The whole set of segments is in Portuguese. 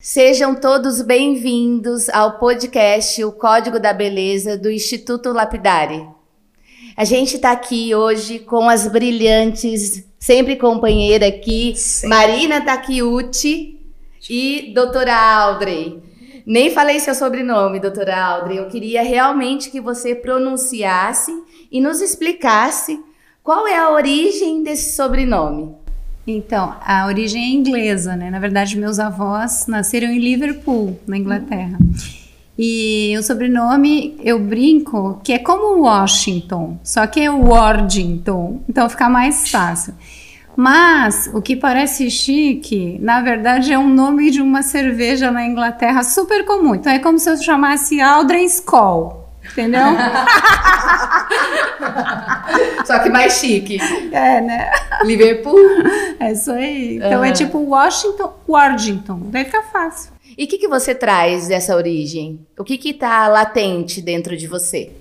Sejam todos bem-vindos ao podcast O Código da Beleza do Instituto Lapidari. A gente está aqui hoje com as brilhantes, sempre companheira aqui, Sim. Marina Takiuti e doutora Audrey. Nem falei seu sobrenome, doutora Audrey. Eu queria realmente que você pronunciasse e nos explicasse qual é a origem desse sobrenome. Então, a origem é inglesa, né? Na verdade, meus avós nasceram em Liverpool, na Inglaterra. E o sobrenome, eu brinco, que é como Washington, só que é Wardington, então fica mais fácil. Mas o que parece chique, na verdade, é um nome de uma cerveja na Inglaterra super comum. Então é como se eu chamasse Aldrin Skoll. Entendeu? Só que mais chique. É, né? Liverpool. É isso aí. Então uhum. é tipo Washington, Wardington. Daí fica fácil. E o que, que você traz dessa origem? O que está latente dentro de você?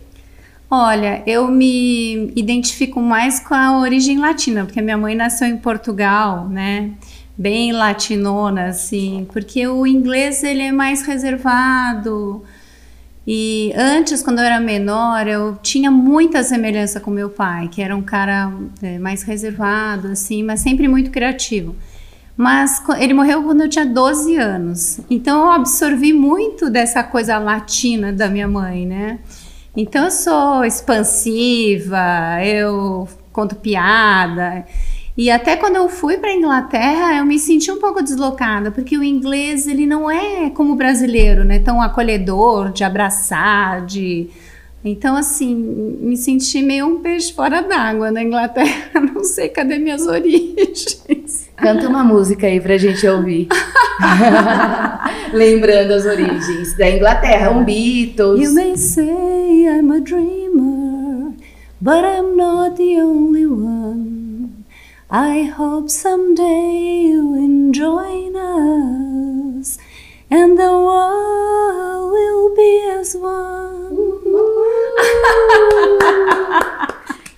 Olha, eu me identifico mais com a origem latina, porque minha mãe nasceu em Portugal, né? Bem latinona, assim, porque o inglês ele é mais reservado, e antes, quando eu era menor, eu tinha muita semelhança com meu pai, que era um cara é, mais reservado, assim, mas sempre muito criativo. Mas ele morreu quando eu tinha 12 anos. Então eu absorvi muito dessa coisa latina da minha mãe, né? Então eu sou expansiva, eu conto piada. E até quando eu fui para a Inglaterra, eu me senti um pouco deslocada, porque o inglês ele não é como o brasileiro, né? Tão acolhedor, de abraçar, de então, assim, me senti meio um peixe fora d'água na Inglaterra. Não sei cadê minhas origens. Canta uma música aí pra gente ouvir. Lembrando as origens da Inglaterra, um Beatles. You may say I'm a dreamer, but I'm not the only one. I hope someday you will join us and the world will be as one.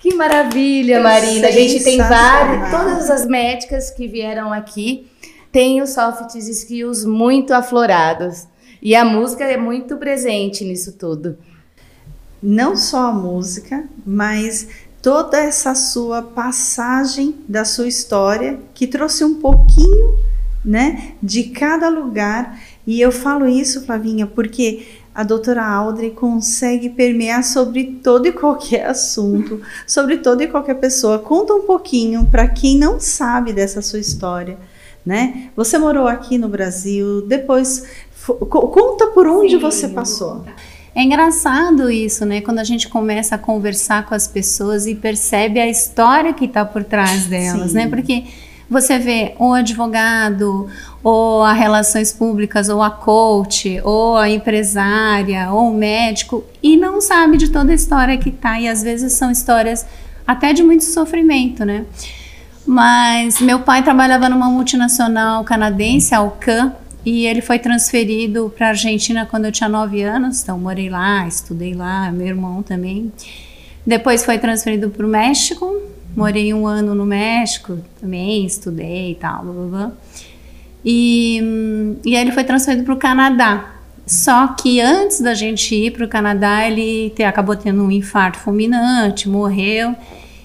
que maravilha, Marina. A gente tem várias, todas as médicas que vieram aqui têm os soft skills muito aflorados. E a música é muito presente nisso tudo. Não só a música, mas toda essa sua passagem da sua história que trouxe um pouquinho, né, de cada lugar. E eu falo isso, Flavinha, porque a doutora Audrey consegue permear sobre todo e qualquer assunto, sobre toda e qualquer pessoa. Conta um pouquinho para quem não sabe dessa sua história, né? Você morou aqui no Brasil, depois conta por onde Sim, você passou. É engraçado isso, né? Quando a gente começa a conversar com as pessoas e percebe a história que está por trás delas, né? Sim. né? Porque você vê o advogado, ou a relações públicas, ou a coach, ou a empresária, ou o médico, e não sabe de toda a história que tá. E às vezes são histórias até de muito sofrimento, né? Mas meu pai trabalhava numa multinacional canadense, a Alcan, e ele foi transferido para a Argentina quando eu tinha 9 anos, então morei lá, estudei lá, meu irmão também. Depois foi transferido para o México, morei um ano no México também, estudei e tal, blá, blá, blá. E, e aí ele foi transferido para o Canadá. Só que antes da gente ir para o Canadá, ele te, acabou tendo um infarto fulminante, morreu.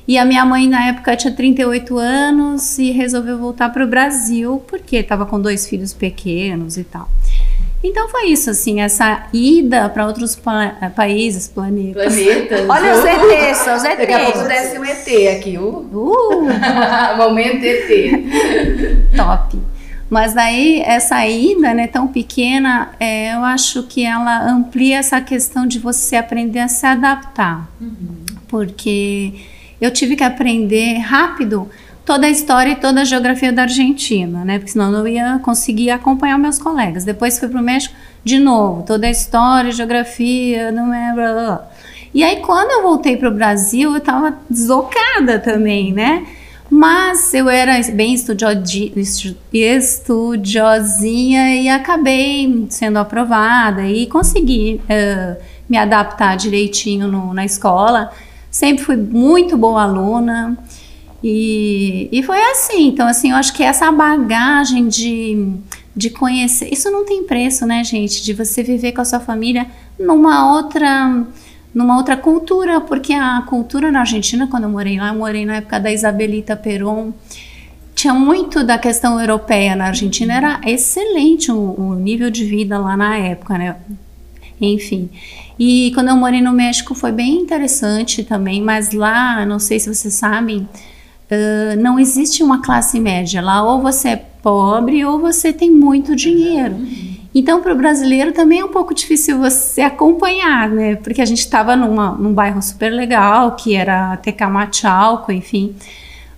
E a minha mãe, na época, tinha 38 anos e resolveu voltar para o Brasil, porque estava com dois filhos pequenos e tal. Então foi isso, assim, essa ida para outros pa países, planetas. Planetas. Olha os ETs, os ETs. Daqui a pouco desce um ET aqui. Uh. uh. Momento ET. Top. Mas daí essa ida, né, tão pequena, é, eu acho que ela amplia essa questão de você aprender a se adaptar. Uhum. Porque eu tive que aprender rápido toda a história e toda a geografia da Argentina, né? Porque senão eu não ia conseguir acompanhar meus colegas. Depois fui para o México de novo, toda a história, geografia, não é. Blá, blá. E aí quando eu voltei para o Brasil, eu estava deslocada também, né? Mas eu era bem estudiosinha e acabei sendo aprovada e consegui uh, me adaptar direitinho no, na escola. Sempre fui muito boa aluna e, e foi assim. Então, assim, eu acho que essa bagagem de de conhecer. Isso não tem preço, né, gente? De você viver com a sua família numa outra numa outra cultura, porque a cultura na Argentina, quando eu morei lá, eu morei na época da Isabelita Perón, tinha muito da questão europeia na Argentina, era excelente o, o nível de vida lá na época, né? Enfim. E quando eu morei no México foi bem interessante também, mas lá, não sei se vocês sabem, uh, não existe uma classe média. Lá ou você é pobre ou você tem muito dinheiro. Então, para o brasileiro também é um pouco difícil você acompanhar, né? Porque a gente estava num bairro super legal, que era Tecamachalco, enfim.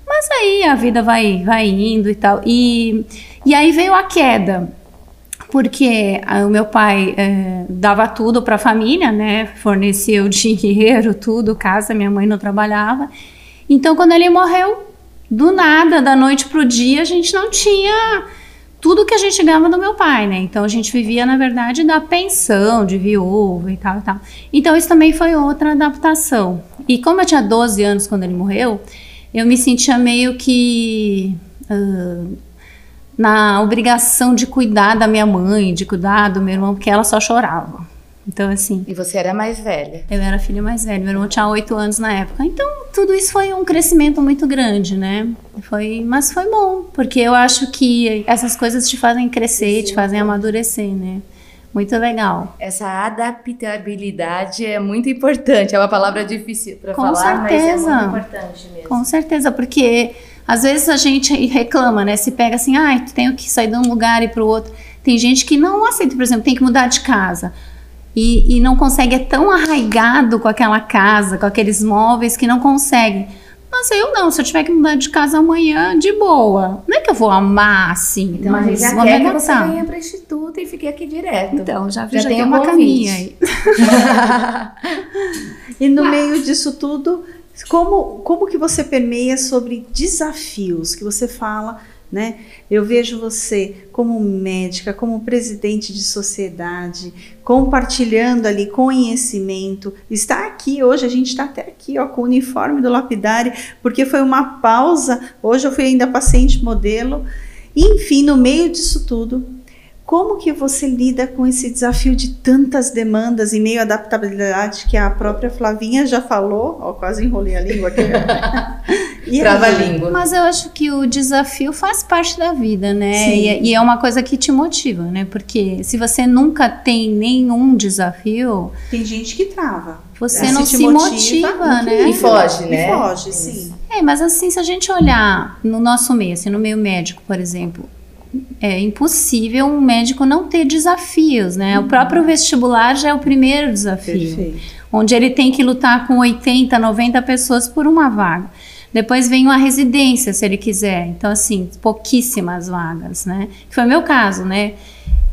Mas aí a vida vai, vai indo e tal. E, e aí veio a queda, porque o meu pai é, dava tudo para a família, né? Fornecia o dinheiro, tudo, casa, minha mãe não trabalhava. Então, quando ele morreu, do nada, da noite para o dia, a gente não tinha tudo que a gente ganhava do meu pai, né? Então a gente vivia, na verdade, da pensão de viúva e tal e tal. Então isso também foi outra adaptação. E como eu tinha 12 anos quando ele morreu, eu me sentia meio que uh, na obrigação de cuidar da minha mãe, de cuidar do meu irmão, porque ela só chorava. Então, assim. E você era mais velha? Eu era filha mais velha. Meu irmão tinha oito anos na época. Então, tudo isso foi um crescimento muito grande, né? Foi, mas foi bom, porque eu acho que essas coisas te fazem crescer, te fazem amadurecer, né? Muito legal. Essa adaptabilidade é muito importante. É uma palavra difícil para falar, certeza. mas é muito importante mesmo. Com certeza, porque às vezes a gente reclama, né? Se pega assim, ah, tenho que sair de um lugar e para o outro. Tem gente que não aceita, por exemplo, tem que mudar de casa e, e não consegue, é tão arraigado com aquela casa, com aqueles móveis, que não consegue. Mas eu não, se eu tiver que mudar de casa amanhã, de boa. Não é que eu vou amar assim. Então gente já quer que você venha para o Instituto e fique aqui direto. Então, já, já, já tem uma caminha aí. e no meio disso tudo, como, como que você permeia sobre desafios que você fala né? Eu vejo você como médica, como presidente de sociedade, compartilhando ali conhecimento. Está aqui hoje, a gente está até aqui ó, com o uniforme do lapidário, porque foi uma pausa. Hoje eu fui ainda paciente modelo. Enfim, no meio disso tudo, como que você lida com esse desafio de tantas demandas e meio adaptabilidade que a própria Flavinha já falou? Ó, quase enrolei a língua aqui. e Trava a língua. Mas eu acho que o desafio faz parte da vida, né? E, é, e, é uma coisa que te motiva, né? Porque se você nunca tem nenhum desafio. Tem gente que trava. Você é, não se, se motiva, motiva né? E foge, né? E foge, sim. É, mas assim, se a gente olhar no nosso meio, assim, no meio médico, por exemplo, é impossível um médico não ter desafios, né? Uhum. O próprio vestibular já é o primeiro desafio, Perfeito. onde ele tem que lutar com 80, 90 pessoas por uma vaga. Depois vem uma residência, se ele quiser. Então, assim, pouquíssimas vagas, né? Foi o meu caso, né?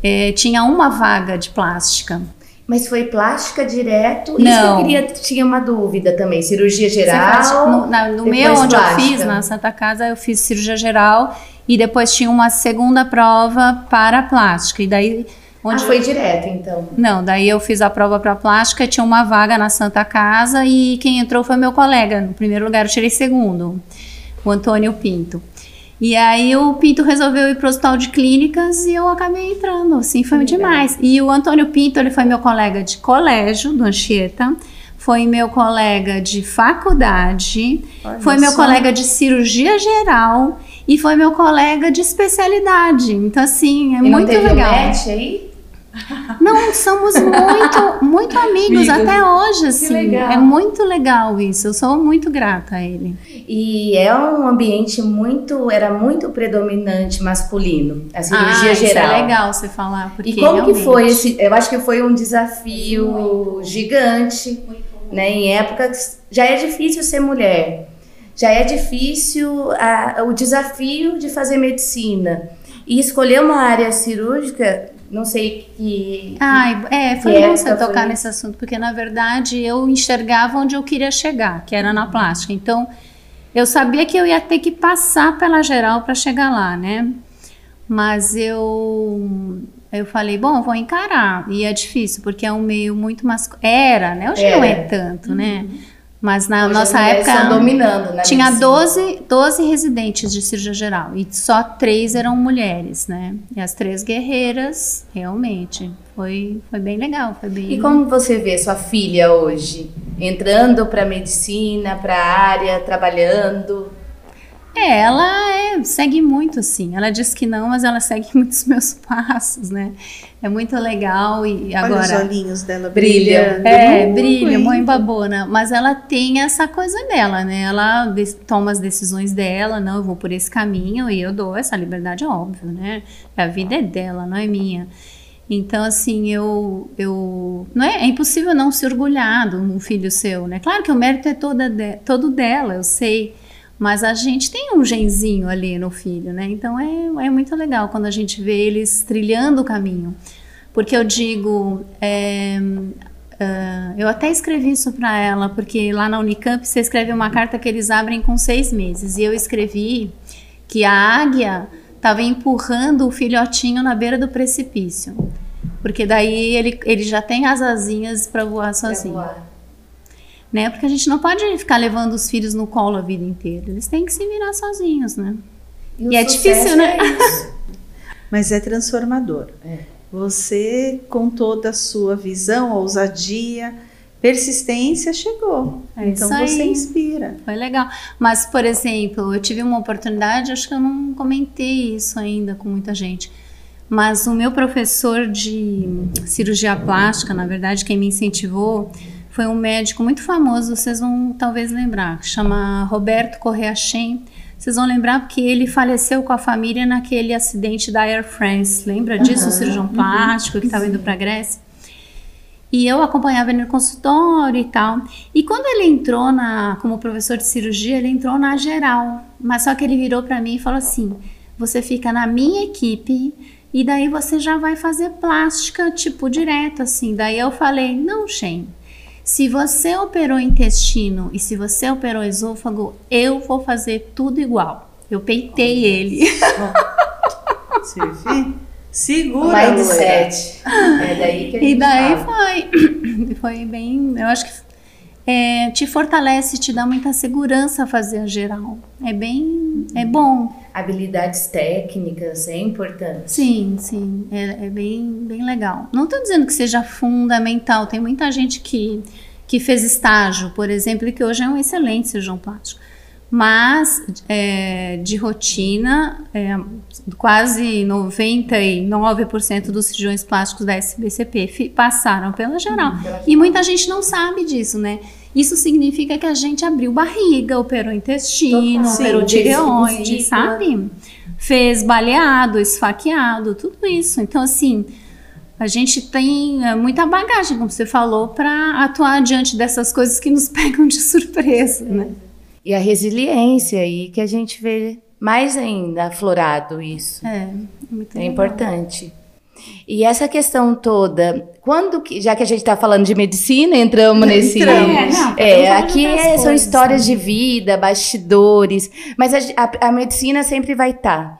É, tinha uma vaga de plástica. Mas foi plástica direto? Não. Isso que eu queria, tinha uma dúvida também. Cirurgia geral? no, na, no meu, onde plástica. eu fiz, na Santa Casa, eu fiz cirurgia geral e depois tinha uma segunda prova para plástica. E daí. Onde ah, foi direto, então? Não, daí eu fiz a prova para plástica, tinha uma vaga na Santa Casa e quem entrou foi meu colega. No primeiro lugar eu tirei segundo, o Antônio Pinto. E aí o Pinto resolveu ir para o hospital de clínicas e eu acabei entrando, assim, foi Legal. demais. E o Antônio Pinto, ele foi meu colega de colégio, do Anchieta, foi meu colega de faculdade, Olha foi meu colega de cirurgia geral e foi meu colega de especialidade. Então, assim, é e muito não legal. match aí? Não, somos muito, muito amigos até hoje, assim. É muito legal isso. Eu sou muito grata a ele. E é um ambiente muito, era muito predominante masculino, a cirurgia ah, geral. Isso é legal você falar, porque E como realmente... que foi esse? Eu acho que foi um desafio muito, gigante, muito né? Em épocas já é difícil ser mulher já é difícil a, o desafio de fazer medicina. E escolher uma área cirúrgica, não sei que. Ai, é, foi bom você tocar foi... nesse assunto, porque na verdade eu enxergava onde eu queria chegar, que era na plástica. Então, eu sabia que eu ia ter que passar pela geral para chegar lá, né? Mas eu eu falei, bom, vou encarar. E é difícil, porque é um meio muito masculino. Era, né? Hoje não é tanto, né? Mas na Hoje nossa época dominando, né? tinha medicina. 12, 12 residentes de cirurgia geral e só três eram mulheres, né? E as três guerreiras, realmente. Foi, foi bem legal, foi bem. E como você vê sua filha hoje? Entrando para medicina, para a área, trabalhando? É, ela é- segue muito assim. Ela diz que não, mas ela segue muitos meus passos, né? É muito legal e Olha os agora olhinhos dela Brilham. brilhando. É, brilha, mãe babona. Mas ela tem essa coisa dela, né? Ela toma as decisões dela, não, eu vou por esse caminho e eu dou essa liberdade, é óbvio, né? A vida é dela, não é minha. Então, assim, eu. eu não é, é impossível não se orgulhar de um filho seu, né? Claro que o mérito é toda de- todo dela, eu sei. Mas a gente tem um genzinho ali no filho, né? Então é, é muito legal quando a gente vê eles trilhando o caminho. Porque eu digo, é, ah, eu até escrevi isso para ela, porque lá na Unicamp você escreve uma carta que eles abrem com seis meses. E eu escrevi que a águia estava empurrando o filhotinho na beira do precipício. Porque daí ele, ele já tem as asinhas para voar sozinho. Né? Porque a gente não pode ficar levando os filhos no colo a vida inteira. Eles têm que se virar sozinhos, né? o E é difícil, né? é. Mas é transformador. É. Você, com toda a sua visão, ousadia, persistência, chegou. É então você inspira. Foi legal. Mas, por exemplo, eu tive uma oportunidade, acho que eu não comentei isso ainda com muita gente. Mas o meu professor de cirurgia plástica, na verdade, quem me incentivou, foi um médico muito famoso, vocês vão talvez lembrar, chama Roberto Correa Chen. Vocês vão lembrar porque ele faleceu com a família naquele acidente da Air France. Lembra disso? O cirurgião plástico que estava indo para a Grécia. E eu acompanhava ele no consultório e tal. E quando ele entrou na, como professor de cirurgia, ele entrou na geral. Mas só que ele virou para mim e falou assim: você fica na minha equipe e daí você já vai fazer plástica, tipo, direto, assim. Daí eu falei: não, Shen. Se você operou intestino e se você operou esôfago, eu vou fazer tudo igual. Eu peitei ele. Você vê? Segura. Mindset. É daí que a E gente daí fala. foi, foi bem, eu acho que é, te fortalece, te dá muita segurança fazer a geral. É bem, é bom. Habilidades técnicas é importante. Sim, sim, é, é bem, bem legal. Não estou dizendo que seja fundamental. Tem muita gente que, que fez estágio, por exemplo, e que hoje é um excelente cirurgião plástico. Mas é, de rotina, é, quase 99% dos cirurgiões plásticos da SBCP passaram pela geral. E muita gente não sabe disso, né? Isso significa que a gente abriu barriga, operou intestino, Total. operou Sim, tireoide, sabe? Fez baleado, esfaqueado, tudo isso. Então, assim, a gente tem é, muita bagagem, como você falou, para atuar diante dessas coisas que nos pegam de surpresa, né? E a resiliência aí que a gente vê mais ainda aflorado isso. É, muito É legal. importante. E essa questão toda, quando que, já que a gente está falando de medicina, entramos nesse. Entramos. É, não, É, aqui é- são coisas histórias de também. vida, bastidores, mas a, a- a medicina sempre vai estar.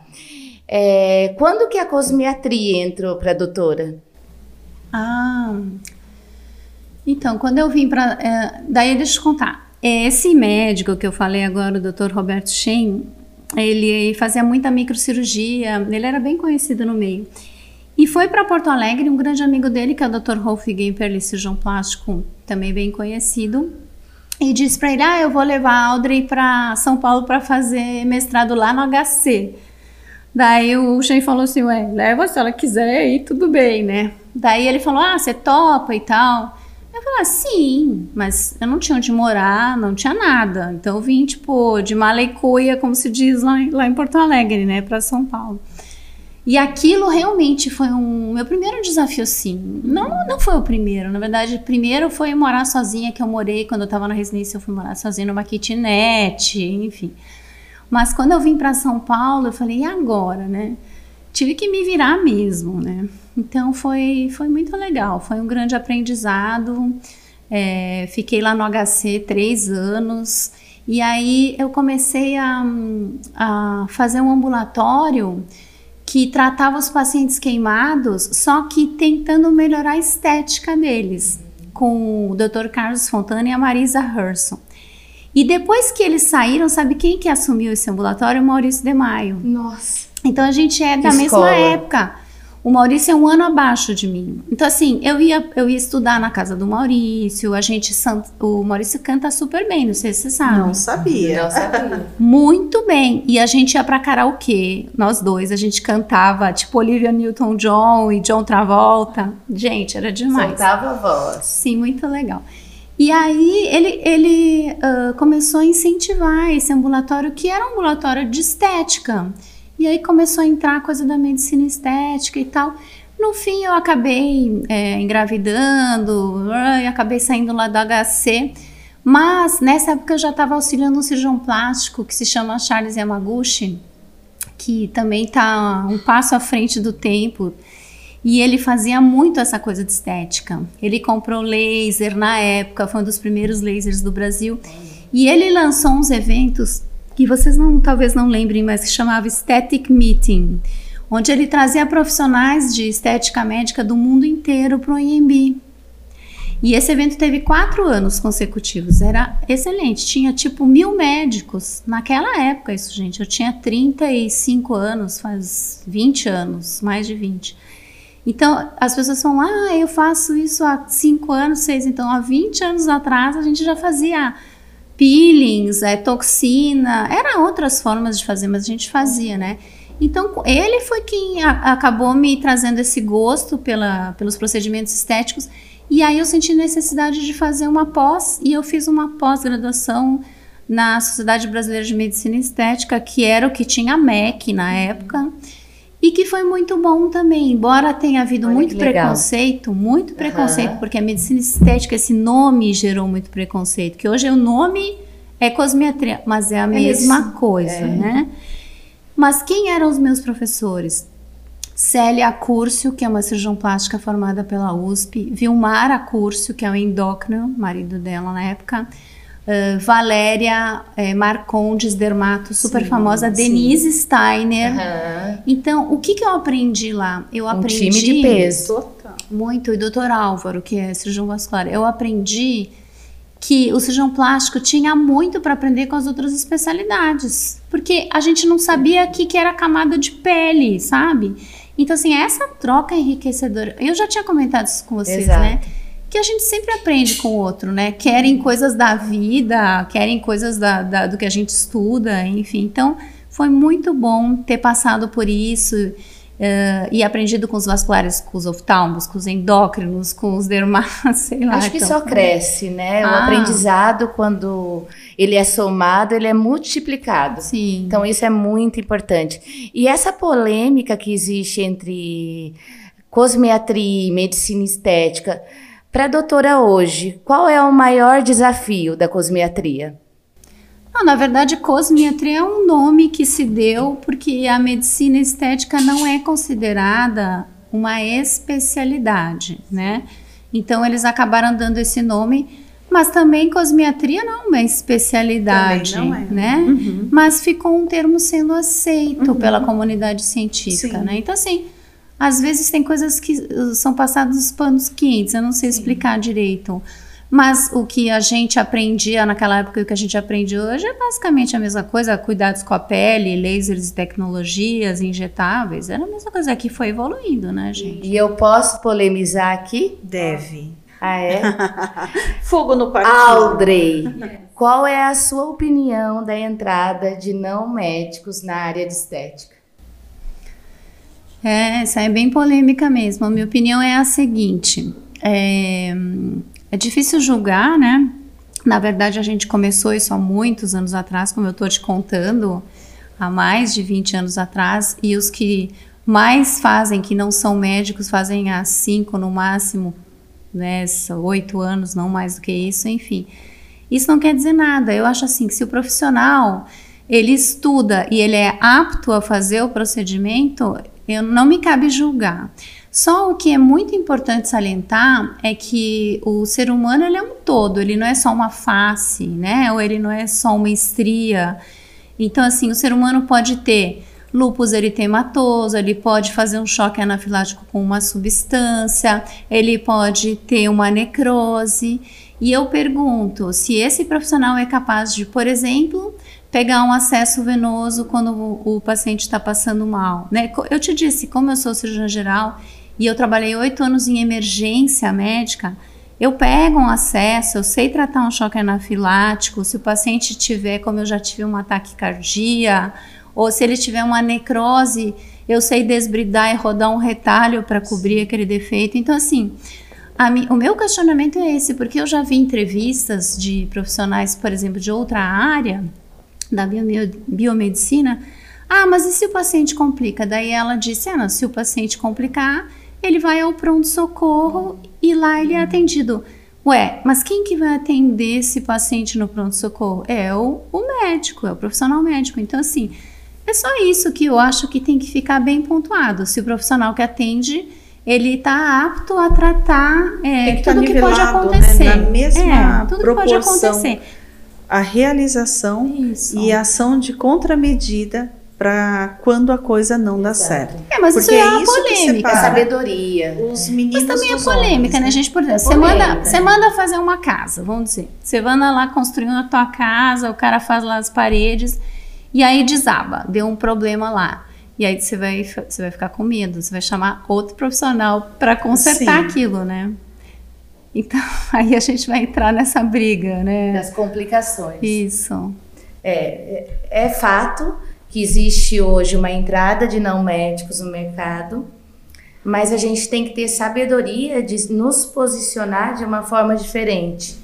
quando que a cosmiatria entrou para a doutora? Ah, então, quando eu vim para. daí, deixa eu te contar. Esse médico que eu falei agora, o Dr. Roberto Shen, ele fazia muita microcirurgia, ele era bem conhecido no meio. E foi para Porto Alegre, um grande amigo dele, que é o Dr. Rolf Gemperle, cirurgião plástico, também bem conhecido, e disse para ele: Ah, eu vou levar a Audrey para São Paulo para fazer mestrado lá no HC. Daí o Shen falou assim: Ué, leva se ela quiser e tudo bem, né? Daí ele falou: Ah, você topa e tal. Eu falei: ah, Sim, mas eu não tinha onde morar, não tinha nada. Então eu vim, tipo, de mala cuia, como se diz lá, em- lá em Porto Alegre, né, para São Paulo. E aquilo realmente foi um meu primeiro desafio, sim. Não, não foi o primeiro, na verdade, primeiro foi morar sozinha, que eu morei quando eu estava na residência, eu fui morar sozinha numa kitnet, enfim. Mas quando eu vim para São Paulo, eu falei, e agora, né? Tive que me virar mesmo, né? Então foi, foi muito legal, foi um grande aprendizado. É, fiquei lá no HC três anos e aí eu comecei a, a fazer um ambulatório que tratava os pacientes queimados, só que tentando melhorar a estética deles, com o Dr. Carlos Fontana e a Marisa Herson. E depois que eles saíram, sabe quem que assumiu esse ambulatório? O Maurício de Maio. Nossa. Então a gente é da Escola. mesma época. O Maurício é um ano abaixo de mim. Então, assim, eu ia, eu ia estudar na casa do Maurício. A gente. O Maurício canta super bem, não sei se você sabe. Não sabia. Não sabia. Muito bem. E a gente ia pra karaokê, nós dois. A gente cantava, tipo, Olivia Newton-John e John Travolta. Gente, era demais. Soltava a voz. Sim, muito legal. E aí ele, ele ah, começou a incentivar esse ambulatório, que era um ambulatório de estética. E aí começou a entrar a coisa da medicina estética e tal. No fim, eu acabei é, engravidando, e acabei saindo lá do HC. Mas nessa época eu já estava auxiliando um cirurgião plástico que se chama Charles Yamaguchi, que também está um passo à frente do tempo. E ele fazia muito essa coisa de estética. Ele comprou laser na época, foi um dos primeiros lasers do Brasil. E ele lançou uns eventos que vocês não, talvez não lembrem, mas que chamava Aesthetic Meeting, onde ele trazia profissionais de estética médica do mundo inteiro para o IMB. E esse evento teve quatro anos consecutivos, era excelente. Tinha tipo mil médicos naquela época, isso, gente. Eu tinha 35 anos, faz 20 anos, mais de 20. Então, as pessoas falam, ah, eu faço isso há 5 anos, 6. Então, há 20 anos atrás, a gente já fazia peelings, é, toxina, eram outras formas de fazer, mas a gente fazia, né? Então, ele foi quem a- acabou me trazendo esse gosto pela, pelos procedimentos estéticos. E aí eu senti necessidade de fazer uma pós, e eu fiz uma pós-graduação na Sociedade Brasileira de Medicina Estética, que era o que tinha a MEC na época. E que foi muito bom também, embora tenha havido Olha muito preconceito, muito preconceito, porque a medicina estética, esse nome gerou muito preconceito, que hoje o nome é cosmetria, mas é a mesma isso. coisa, É. né? Mas quem eram os meus professores? Célia Curcio, que é uma cirurgião plástica formada pela USP, Vilmara Curcio, que é o endócrino, marido dela na época, eh, Valéria eh, Marcondes, dermato, super Sim, famosa, sim. Denise Steiner. Aham. Então, o que, que eu aprendi lá? Eu Um aprendi time de peso. Total. muito, e doutor Álvaro, que é cirurgião vascular, eu aprendi que o cirurgião plástico tinha muito para aprender com as outras especialidades, porque a gente não sabia o que, que era camada de pele, sabe? Então, assim, essa troca é enriquecedora. Eu já tinha comentado isso com vocês, Exato. né? Que a gente sempre aprende com o outro, né? Querem coisas da vida, querem coisas da, da- do que a gente estuda, enfim. Então, foi muito bom ter passado por isso eh, e aprendido com os vasculares, com os oftalmos, com os endócrinos, com os dermatos, sei lá. Acho que então. só cresce, né? O Ah. aprendizado, quando ele é somado, ele é multiplicado. Sim. Então, isso é muito importante. E essa polêmica que existe entre cosmetria e medicina estética, para a doutora hoje, qual é o maior desafio da cosmetria? Não, na verdade, cosmetria é um nome que se deu porque a medicina estética não é considerada uma especialidade, né? Então eles acabaram dando esse nome, mas também cosmetria não é uma especialidade, não é. né? Uhum. Mas ficou um termo sendo aceito pela comunidade científica, Sim. né? Então assim, às vezes tem coisas que uh, são passadas nos panos quentes, eu não sei explicar direito. Mas o que a gente aprendia naquela época e o que a gente aprende hoje é basicamente a mesma coisa, cuidados com a pele, lasers e tecnologias injetáveis, era a mesma coisa que foi evoluindo, né, gente? E eu posso polemizar aqui? Deve. Ah, é? Fogo no parquinho. Audrey, qual é a sua opinião da entrada de não médicos na área de estética? É, essa é bem polêmica mesmo. A minha opinião é a seguinte: é, é difícil julgar, né? Na verdade, a gente começou isso há muitos anos atrás, como eu estou te contando, há mais de 20 anos atrás, e os que mais fazem, que não são médicos, fazem há cinco no máximo, né? Oito anos, não mais do que isso, enfim. Isso não quer dizer nada. Eu acho assim que se o profissional ele estuda e ele é apto a fazer o procedimento, eu não me cabe julgar. Só o que é muito importante salientar é que o ser humano ele é um todo, ele não é só uma face, né? Ou ele não é só uma estria. Então, assim, o ser humano pode ter lúpus eritematoso, ele pode fazer um choque anafilático com uma substância, ele pode ter uma necrose. E eu pergunto se esse profissional é capaz de, por exemplo, pegar um acesso venoso quando o, o paciente está passando mal. Né? Eu te disse, como eu sou cirurgiã geral e eu trabalhei oito anos em emergência médica, eu pego um acesso, eu sei tratar um choque anafilático, se o paciente tiver, como eu já tive um ataque cardíaco, ou se ele tiver uma necrose, eu sei desbridar e rodar um retalho para cobrir aquele defeito. Então, assim, o meu questionamento é esse, porque eu já vi entrevistas de profissionais, por exemplo, de outra área da biomedicina. Ah, mas e se o paciente complica? Daí ela disse: ah, não, se o paciente complicar, ele vai ao pronto-socorro e lá ele é atendido. Ué, mas quem que vai atender esse paciente no pronto-socorro? É o, o médico, é o profissional médico. Então, assim, é só isso que eu acho que tem que ficar bem pontuado. Se o profissional que atende, ele está apto a tratar é, tudo que pode acontecer. Né? Na mesma é, tudo proporção, que pode acontecer. A realização isso. e a ação de contramedida para quando a coisa não dá certo. É, mas Porque isso é, é isso polêmica. É sabedoria. Os meninos mas também é polêmica, homens, né? A gente, por exemplo, é você, manda, você manda fazer uma casa, vamos dizer. Você manda lá construindo a tua casa, o cara faz lá as paredes e aí desaba, deu um problema lá. E aí você vai, você vai ficar com medo, você vai chamar outro profissional para consertar Sim. aquilo, né? Então, aí a gente vai entrar nessa briga, né? Das complicações. Isso. É, é, é fato que existe hoje uma entrada de não médicos no mercado, mas a gente tem que ter sabedoria de nos posicionar de uma forma diferente.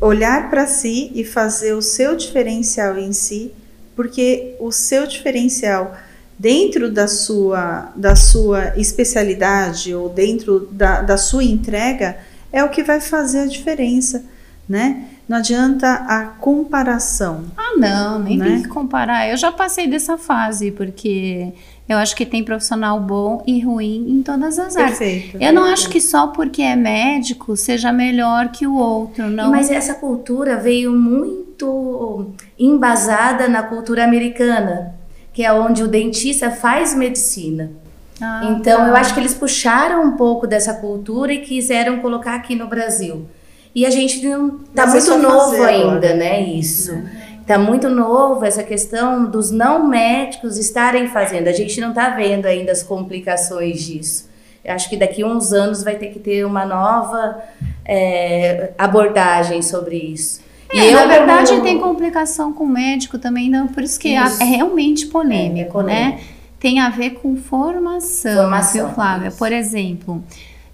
Olhar para si e fazer o seu diferencial em si, porque o seu diferencial dentro da sua, da sua especialidade ou dentro da, da sua entrega é o que vai fazer a diferença, né? Não adianta a comparação. Ah, não, nem né? tem que comparar. Eu já passei dessa fase, porque eu acho que tem profissional bom e ruim em todas as áreas. Perfeito. Eu não acho que só porque é médico seja melhor que o outro, não. Mas essa cultura veio muito embasada na cultura americana, que é onde o dentista faz medicina. Ah, então tá. eu acho que eles puxaram um pouco dessa cultura e quiseram colocar aqui no Brasil. E a gente não tá Mas muito novo ainda, agora. né? Isso. É. Tá muito novo essa questão dos não médicos estarem fazendo. A gente não tá vendo ainda as complicações disso. Eu acho que daqui a uns anos vai ter que ter uma nova é, abordagem sobre isso. É, na verdade, como... tem complicação com o médico também, não, por isso que isso. é realmente polêmico, é, é né? Tem a ver com formação, formação viu, Flávia? Isso. Por exemplo,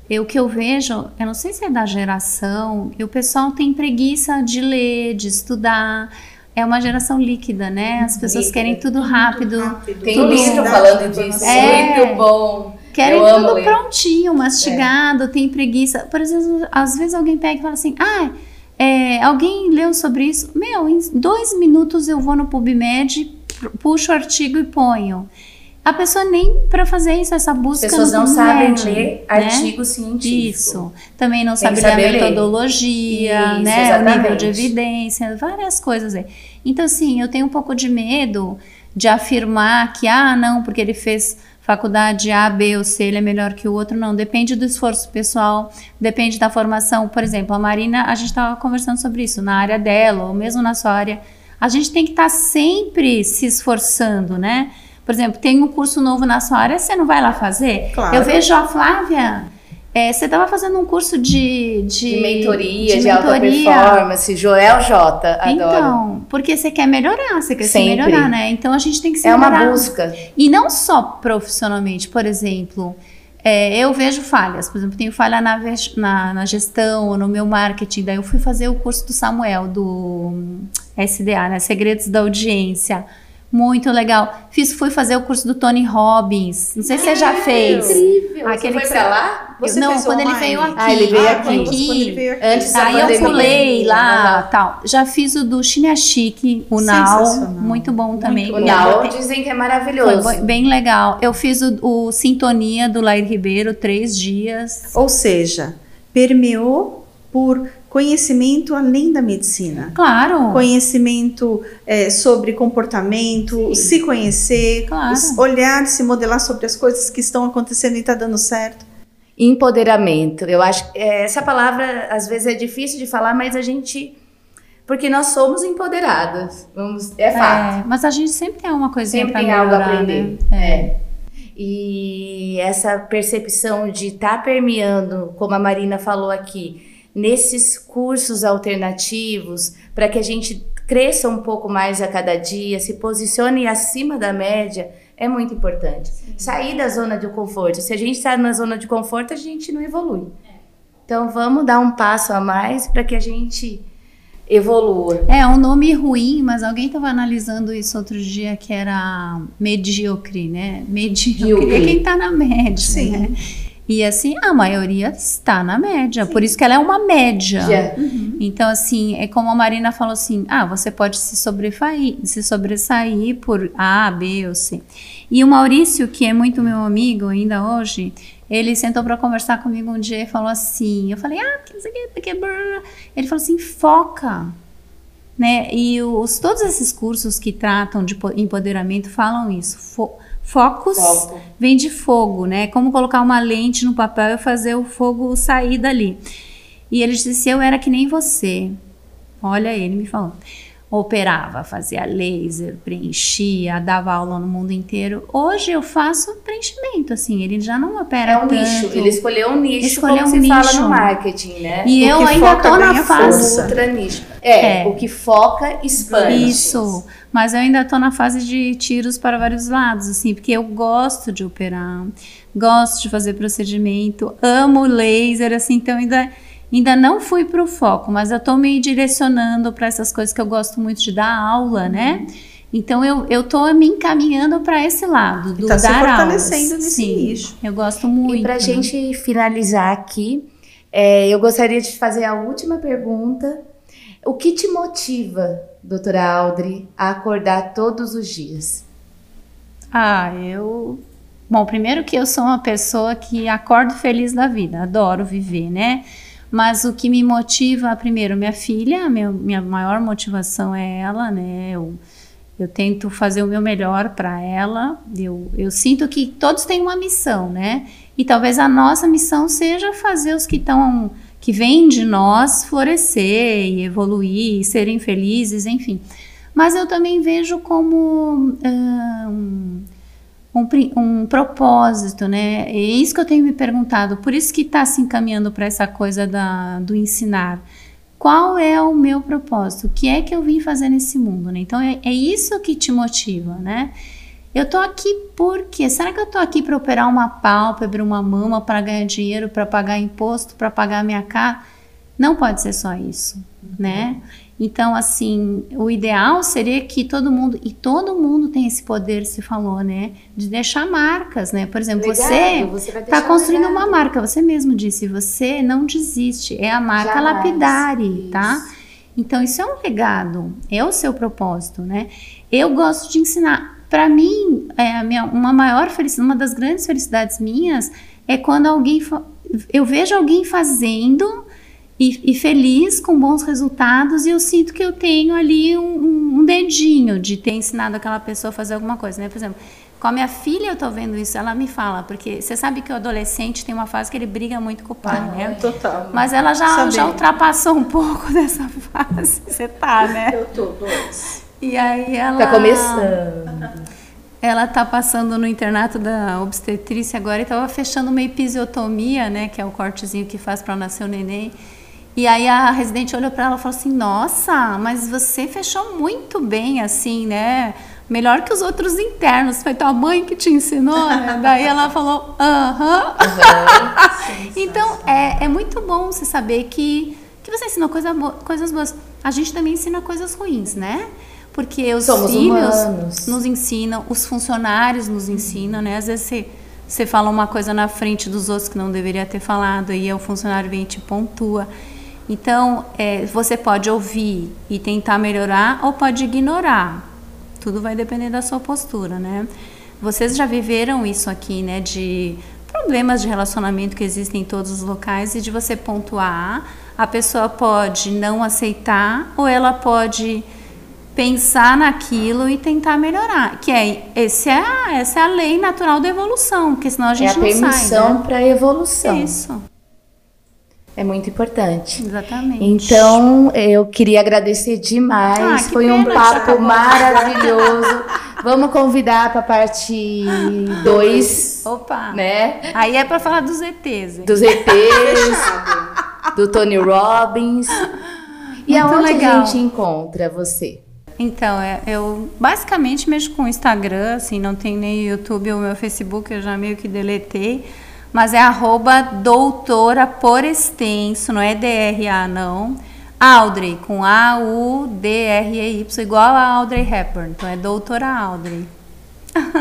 o que eu vejo, eu não sei se é da geração, e o pessoal tem preguiça de ler, de estudar. É uma geração líquida, né? As pessoas líquida, querem tudo rápido. rápido. Tem livro falando disso, é, muito bom. Querem tudo ler. prontinho, mastigado, é. tem preguiça. Por exemplo, às vezes alguém pega e fala assim: ah, é, alguém leu sobre isso? Meu, em dois minutos eu vou no PubMed, puxo o artigo e ponho. A pessoa nem para fazer isso, essa busca. As pessoas não, sabem ler né? artigos científicos. Isso. Também não sabem ler a metodologia, isso, né? Exatamente. O nível de evidência, várias coisas aí. Então, assim, eu tenho um pouco de medo de afirmar que, ah, não, porque ele fez faculdade A, B ou C, ele é melhor que o outro. Não, depende do esforço pessoal, depende da formação. Por exemplo, a Marina, a gente estava conversando sobre isso, na área dela, ou mesmo na sua área. A gente tem que estar tá sempre se esforçando, né? Por exemplo, tem um curso novo na sua área, você não vai lá fazer? Claro. Eu vejo a Flávia. É, você estava fazendo um curso de, de, de mentoria, de, de alta performance, Joel J. Adoro. Então, porque você quer melhorar, você quer Sempre. se melhorar, né? Então a gente tem que se É melhorar. uma busca. E não só profissionalmente, por exemplo, é, eu vejo falhas, por exemplo, tenho falha na, na, na, gestão no meu marketing. Daí eu fui fazer o curso do Samuel, do SDA, né? Segredos da Audiência. Muito legal. Fiz, fui fazer o curso do Tony Robbins. Não sei se você já fez. Incrível. Aquele você foi pra lá? Você não, quando ele veio aqui. Ah, ele veio ah, aqui. aqui. Ele veio aqui. Antes Aí eu pulei lá, ah, tal. Já fiz o do Chique, o Now, muito bom também. O Now dizem que é maravilhoso. Foi bem legal. Eu fiz o, o Sintonia do Lair Ribeiro, três dias. Ou seja, permeou por conhecimento além da medicina. Claro. Conhecimento é, sobre comportamento, Sim. se conhecer, claro. olhar, se modelar sobre as coisas que estão acontecendo e está dando certo. Empoderamento. Eu acho que é, essa palavra às vezes é difícil de falar, mas a gente porque nós somos empoderadas. Vamos, é fato. É, mas a gente sempre tem uma coisinha para melhorar, algo a aprender. Né? É. é. E essa percepção de estar tá permeando, como a Marina falou aqui, nesses cursos alternativos, para que a gente cresça um pouco mais a cada dia, se posicione acima da média, é muito importante. Sim. Sair da zona de conforto. Se a gente está na zona de conforto, a gente não evolui. Então vamos dar um passo a mais para que a gente evolua. É um nome ruim, mas alguém estava analisando isso outro dia que era medíocre, né? Medíocre é quem está na média, Sim. né? E assim, a maioria está na média, Sim. por isso que ela é uma média. Uhum. Então, assim, é como a Marina falou assim: ah, você pode se sobressair, se sobressair por A, B ou C. E o Maurício, que é muito meu amigo ainda hoje, ele sentou para conversar comigo um dia e falou assim: eu falei, ah, que não sei o que, ele falou assim: foca. Né? E os, todos esses cursos que tratam de empoderamento falam isso. Fo focus Foco. vem de fogo, né? Como colocar uma lente no papel e fazer o fogo sair dali. E ele disse: eu era que nem você. Olha, ele me falou operava, fazia laser, preenchia, dava aula no mundo inteiro. Hoje eu faço preenchimento, assim, ele já não opera É um tanto. nicho, ele escolheu um nicho, escolheu como um se nicho. fala no marketing, né? E o eu ainda tô na fase... Ultra nicho. É, é, o que foca, expande. Isso, mas eu ainda tô na fase de tiros para vários lados, assim, porque eu gosto de operar, gosto de fazer procedimento, amo laser, assim, então ainda Ainda não fui para o foco, mas eu estou me direcionando para essas coisas que eu gosto muito de dar aula, né? Então eu eu tô me encaminhando para esse lado do tá dar se fortalecendo aulas. nesse Sim, nicho. Eu gosto muito. E para a né? gente finalizar aqui, é, eu gostaria de fazer a última pergunta. O que te motiva, doutora Audrey, a acordar todos os dias? Ah, eu. Bom, primeiro que eu sou uma pessoa que acordo feliz da vida, adoro viver, né? Mas o que me motiva, primeiro, minha filha, minha, minha maior motivação é ela, né? Eu, eu tento fazer o meu melhor para ela. Eu, eu sinto que todos têm uma missão, né? E talvez a nossa missão seja fazer os que estão que vêm de nós florescer e evoluir, e serem felizes, enfim. Mas eu também vejo como um, um, propósito, né? É isso que eu tenho me perguntado. Por isso que está se encaminhando para essa coisa da, do ensinar. Qual é o meu propósito? O que é que eu vim fazer nesse mundo? Né? Então é, é isso que te motiva, né? Eu tô aqui por quê? Será que eu tô aqui para operar uma pálpebra, uma mama, para ganhar dinheiro, para pagar imposto, para pagar minha casa? Não pode ser só isso, né? Então, assim, o ideal seria que todo mundo, e todo mundo tem esse poder, se falou, né? De deixar marcas, né? Por exemplo, Legado, você está construindo legado. uma marca, você mesmo disse, você não desiste, é a marca Jamais. Lapidare, tá? Então, isso é um legado, é o seu propósito, né? Eu gosto de ensinar. Para mim, é minha, uma maior felicidade, uma das grandes felicidades minhas é quando alguém. Eu vejo alguém fazendo e, e, feliz com bons resultados e eu sinto que eu tenho ali um, um, dedinho de ter ensinado aquela pessoa a fazer alguma coisa, né? Por exemplo, com a minha filha eu tô vendo isso, ela me fala, porque você sabe que o adolescente tem uma fase que ele briga muito com o pai, ah, né? Total. Mas ela já, já ultrapassou um pouco dessa fase, você tá, né? Eu tô, dois. E aí ela... Tá começando. Ela tá passando no internato da obstetrícia agora e tava fechando uma episiotomia, né? Que é o cortezinho que faz para nascer o neném. E aí a residente olhou para ela e falou assim: Nossa, mas você fechou muito bem, assim, né? Melhor que os outros internos. Foi tua mãe que te ensinou? Né? Daí ela falou: Aham. Uhum. então é, é muito bom você saber que, que você ensinou coisa bo coisas boas. A gente também ensina coisas ruins, né? Porque os Somos filhos humanos. nos ensinam, os funcionários nos ensinam, né? Às vezes você, você fala uma coisa na frente dos outros que não deveria ter falado, aí o funcionário vem e te pontua. Então, é, você pode ouvir e tentar melhorar ou pode ignorar. Tudo vai depender da sua postura, né? Vocês já viveram isso aqui, né? De problemas de relacionamento que existem em todos os locais e de você pontuar A pessoa pode não aceitar ou ela pode pensar naquilo e tentar melhorar. Que é, esse é a, essa é a lei natural da evolução, porque senão a gente é a não sai. permissão Né? para a evolução. Isso, É muito importante. exatamente. Então, eu queria agradecer demais. Ah, Foi um pena, papo acabou. maravilhoso. Vamos convidar para a parte 2, Opa! né? Aí é para falar dos ETs. hein? Dos ETs, do Tony Robbins. E Muito aonde legal. a gente encontra você? Então, é- eu basicamente mexo com o Instagram, assim, não tem nem YouTube ou meu Facebook, eu já meio que deletei. Mas é arroba doutora por extenso, não é DRA não. Audrey, com A-U-D-R-E-Y, igual a Audrey Hepburn. Então é doutora Audrey.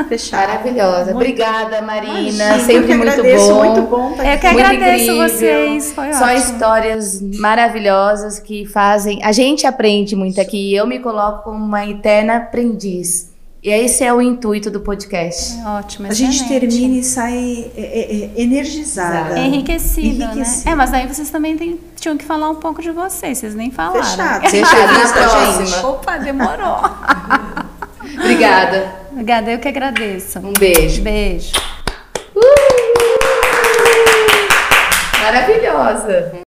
Fechado. Maravilhosa. Obrigada, Marina. Imagina, eu Sempre que muito agradeço, bom. muito bom tá Eu que aqui. agradeço incrível. vocês, foi Só ótimo. histórias maravilhosas que fazem. A gente aprende muito aqui. Eu me coloco como uma eterna aprendiz. E esse é o intuito do podcast. É Ótimo, A gente termina e sai é, é, é, energizada. Enriquecido, Enriquecido. né? É, mas daí vocês também tem- tinham que falar um pouco de vocês, vocês nem falaram. Fechado. Fechado. Na próxima. Opa, demorou. Obrigada. Obrigada, eu que agradeço. Um beijo. Beijo. Maravilhosa.